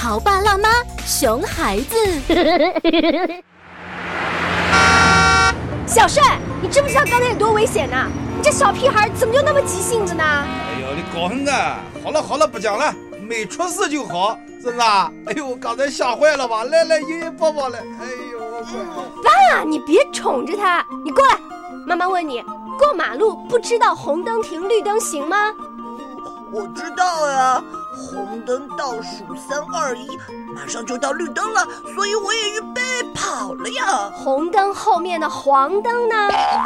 潮爸辣妈，熊孩子。小帅，你知不知道刚才有多危险呢？你这小屁孩怎么就那么急性子呢？哎呦，你高兴啊！好了好了，不讲了，没出事就好，是不是啊？哎呦，刚才吓坏了吧？来来，爷爷抱抱来。哎呦，爸，你别宠着他，你过来。妈妈问你，过马路不知道红灯停，绿灯行吗？我知道呀，红灯倒数三二一，马上就到绿灯了，所以我也预备跑了呀。红灯后面的黄灯呢？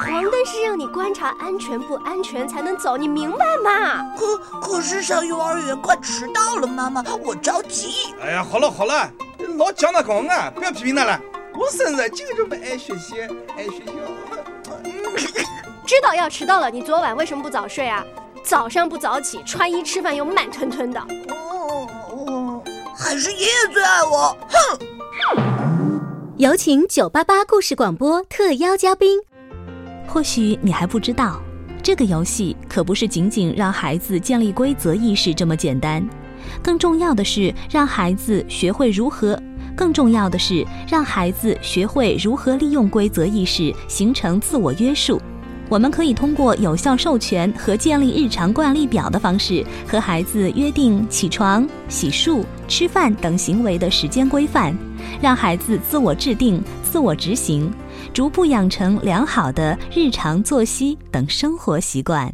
黄灯是让你观察安全不安全才能走，你明白吗？可可是上幼儿园快迟到了，妈妈，我着急。哎呀，好了好了，老讲那光啊，不要批评他了。我孙子就这么爱学习，爱学习。知道要迟到了，你昨晚为什么不早睡啊？早上不早起，穿衣吃饭又慢吞吞的。哦哦，还是爷爷最爱我。哼！有请九八八故事广播特邀嘉宾。或许你还不知道，这个游戏可不是仅仅让孩子建立规则意识这么简单，更重要的是让孩子学会如何，更重要的是让孩子学会如何利用规则意识形成自我约束。我们可以通过有效授权和建立日常惯例表的方式，和孩子约定起床、洗漱、吃饭等行为的时间规范，让孩子自我制定、自我执行，逐步养成良好的日常作息等生活习惯。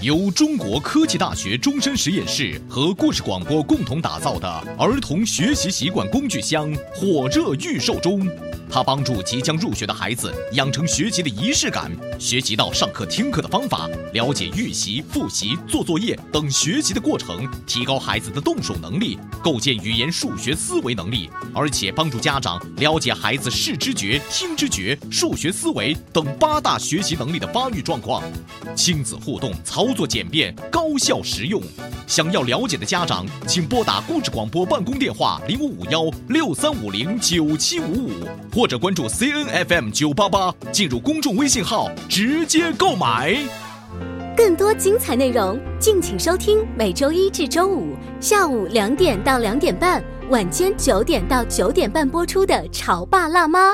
由中国科技大学终身实验室和故事广播共同打造的儿童学习习惯工具箱火热预售中。它帮助即将入学的孩子养成学习的仪式感，学习到上课听课的方法，了解预习、复习、做作业等学习的过程，提高孩子的动手能力，构建语言、数学思维能力，而且帮助家长了解孩子视知觉、听知觉、数学思维等八大学习能力的发育状况。亲子互动，操作简便，高效实用。想要了解的家长，请拨打故事广播办公电话零五五幺六三五零九七五五，或者关注 C N F M 九八八，进入公众微信号直接购买。更多精彩内容，敬请收听每周一至周五下午两点到两点半，晚间九点到九点半播出的《潮爸辣妈》。